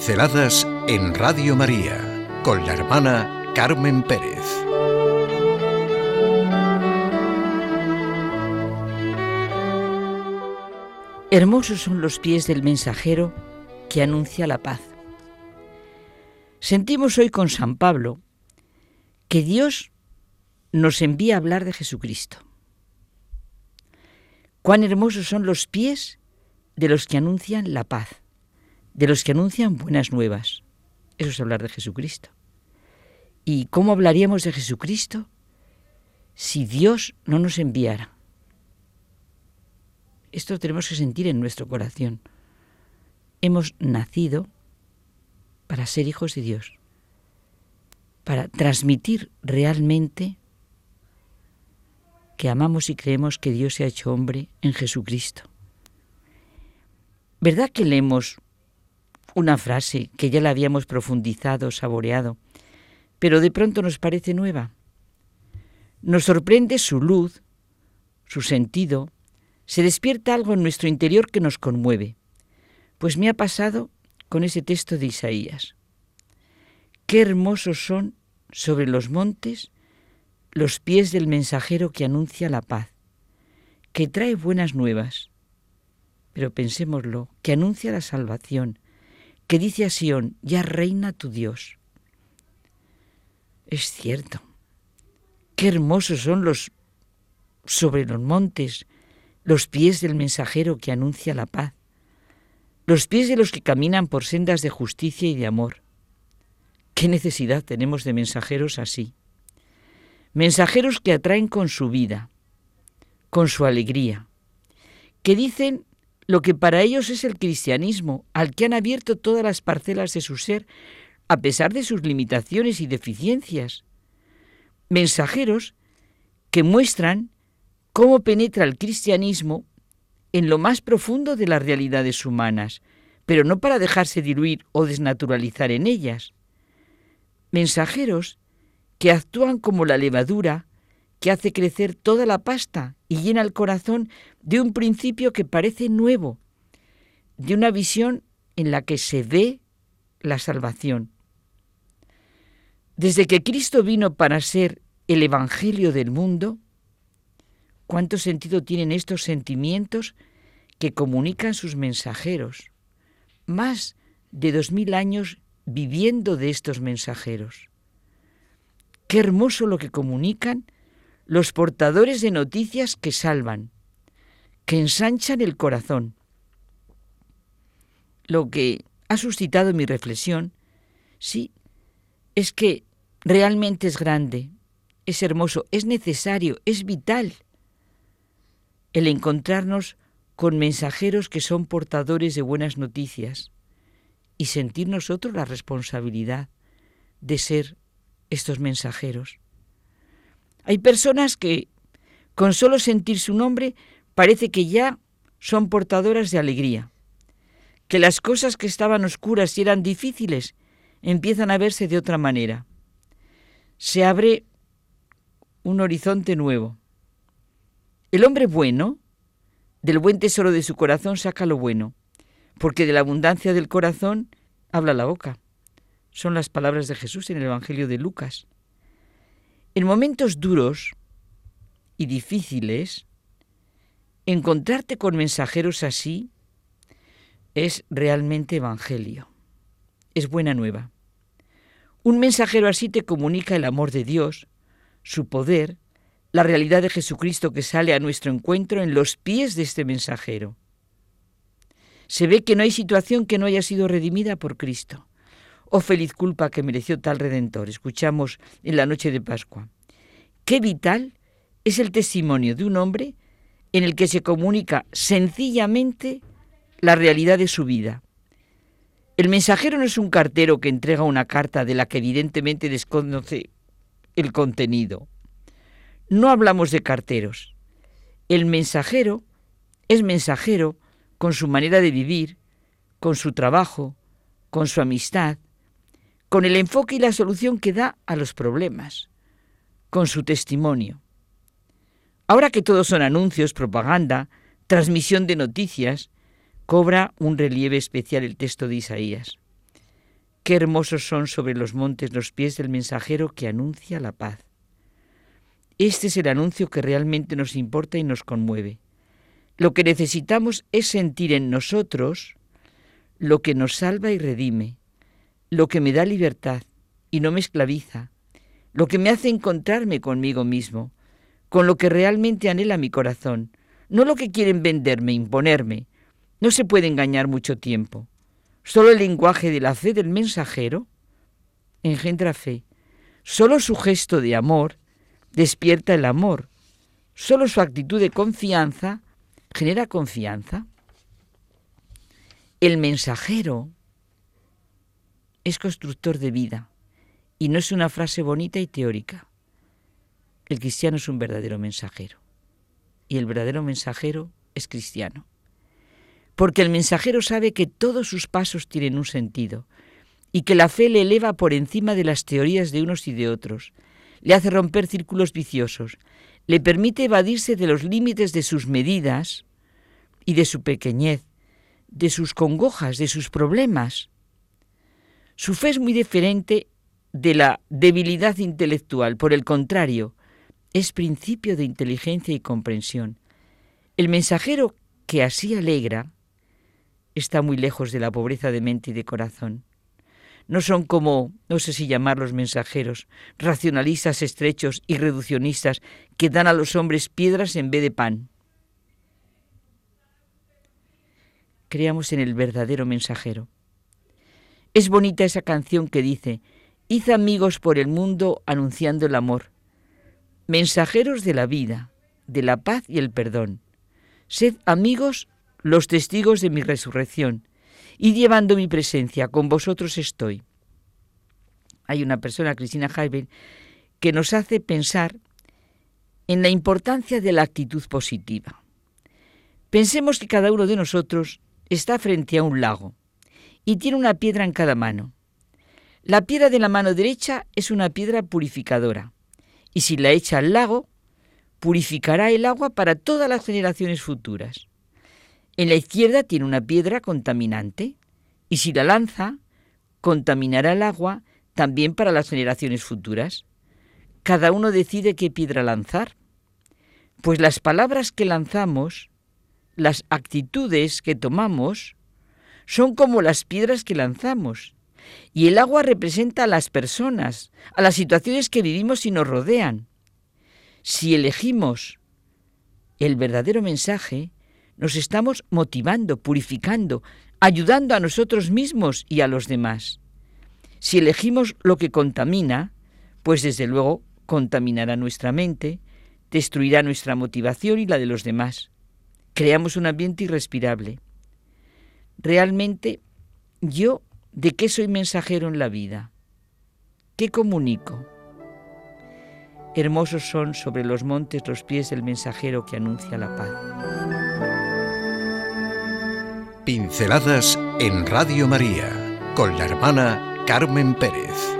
Pinceladas en Radio María con la hermana Carmen Pérez. Hermosos son los pies del mensajero que anuncia la paz. Sentimos hoy con San Pablo que Dios nos envía a hablar de Jesucristo. Cuán hermosos son los pies de los que anuncian la paz, de los que anuncian buenas nuevas. Eso es hablar de Jesucristo. ¿Y cómo hablaríamos de Jesucristo si Dios no nos enviara? Esto tenemos que sentir en nuestro corazón. Hemos nacido para ser hijos de Dios, para transmitir realmente que amamos y creemos que Dios se ha hecho hombre en Jesucristo. ¿Verdad que leemos una frase que ya la habíamos profundizado, saboreado, pero de pronto nos parece nueva? Nos sorprende su luz, su sentido, se despierta algo en nuestro interior que nos conmueve. Pues me ha pasado con ese texto de Isaías. Qué hermosos son sobre los montes los pies del mensajero que anuncia la paz, que trae buenas nuevas. Pero pensémoslo, que anuncia la salvación, que dice a Sión, ya reina tu Dios. Es cierto. Qué hermosos son los sobre los montes, los pies del mensajero que anuncia la paz, los pies de los que caminan por sendas de justicia y de amor. ¿Qué necesidad tenemos de mensajeros así? mensajeros que atraen con su vida, con su alegría, que dicen lo que para ellos es el cristianismo, al que han abierto todas las parcelas de su ser, a pesar de sus limitaciones y deficiencias. Mensajeros que muestran cómo penetra el cristianismo en lo más profundo de las realidades humanas, pero no para dejarse diluir o desnaturalizar en ellas. Mensajeros que actúan como la levadura que hace crecer toda la pasta y llena el corazón de un principio que parece nuevo, de una visión en la que se ve la salvación. Desde que Cristo vino para ser el Evangelio del mundo, ¿cuánto sentido tienen estos sentimientos que comunican sus mensajeros? Más de dos mil años viviendo de estos mensajeros. Qué hermoso lo que comunican los portadores de noticias que salvan, que ensanchan el corazón. Lo que ha suscitado mi reflexión, sí, es que realmente es grande, es hermoso, es necesario, es vital el encontrarnos con mensajeros que son portadores de buenas noticias y sentir nosotros la responsabilidad de ser estos mensajeros. Hay personas que, con solo sentir su nombre, parece que ya son portadoras de alegría, que las cosas que estaban oscuras y eran difíciles empiezan a verse de otra manera. Se abre un horizonte nuevo. El hombre bueno, del buen tesoro de su corazón saca lo bueno, porque de la abundancia del corazón habla la boca. Son las palabras de Jesús en el Evangelio de Lucas. En momentos duros y difíciles, encontrarte con mensajeros así es realmente Evangelio. Es buena nueva. Un mensajero así te comunica el amor de Dios, su poder, la realidad de Jesucristo que sale a nuestro encuentro en los pies de este mensajero. Se ve que no hay situación que no haya sido redimida por Cristo. Oh feliz culpa que mereció tal redentor. Escuchamos en la noche de Pascua. Qué vital es el testimonio de un hombre en el que se comunica sencillamente la realidad de su vida. El mensajero no es un cartero que entrega una carta de la que evidentemente desconoce el contenido. No hablamos de carteros. El mensajero es mensajero con su manera de vivir, con su trabajo, con su amistad, con el enfoque y la solución que da a los problemas, con su testimonio. Ahora que todos son anuncios, propaganda, transmisión de noticias, cobra un relieve especial el texto de Isaías. Qué hermosos son sobre los montes los pies del mensajero que anuncia la paz. Este es el anuncio que realmente nos importa y nos conmueve. Lo que necesitamos es sentir en nosotros lo que nos salva y redime, lo que me da libertad y no me esclaviza, lo que me hace encontrarme conmigo mismo, con lo que realmente anhela mi corazón, no lo que quieren venderme, imponerme. No se puede engañar mucho tiempo. Solo el lenguaje de la fe del mensajero engendra fe. Solo su gesto de amor despierta el amor. Solo su actitud de confianza genera confianza. El mensajero es constructor de vida y no es una frase bonita y teórica. El cristiano es un verdadero mensajero y el verdadero mensajero es cristiano. Porque el mensajero sabe que todos sus pasos tienen un sentido y que la fe le eleva por encima de las teorías de unos y de otros, le hace romper círculos viciosos, le permite evadirse de los límites de sus medidas y de su pequeñez, de sus congojas, de sus problemas. Su fe es muy diferente de la debilidad intelectual, por el contrario, es principio de inteligencia y comprensión. El mensajero que así alegra está muy lejos de la pobreza de mente y de corazón. No son como, no sé si llamarlos mensajeros, racionalistas estrechos y reduccionistas que dan a los hombres piedras en vez de pan. Creamos en el verdadero mensajero. Es bonita esa canción que dice, Hiz amigos por el mundo anunciando el amor, mensajeros de la vida, de la paz y el perdón. Sed amigos los testigos de mi resurrección, y llevando mi presencia, con vosotros estoy. Hay una persona, Cristina Jaime, que nos hace pensar en la importancia de la actitud positiva. Pensemos que cada uno de nosotros está frente a un lago y tiene una piedra en cada mano. La piedra de la mano derecha es una piedra purificadora y si la echa al lago, purificará el agua para todas las generaciones futuras. En la izquierda tiene una piedra contaminante y si la lanza, contaminará el agua también para las generaciones futuras. Cada uno decide qué piedra lanzar. Pues las palabras que lanzamos las actitudes que tomamos son como las piedras que lanzamos. Y el agua representa a las personas, a las situaciones que vivimos y nos rodean. Si elegimos el verdadero mensaje, nos estamos motivando, purificando, ayudando a nosotros mismos y a los demás. Si elegimos lo que contamina, pues desde luego contaminará nuestra mente, destruirá nuestra motivación y la de los demás creamos un ambiente irrespirable. Realmente, yo, ¿de qué soy mensajero en la vida? ¿Qué comunico? Hermosos son sobre los montes los pies del mensajero que anuncia la paz. Pinceladas en Radio María con la hermana Carmen Pérez.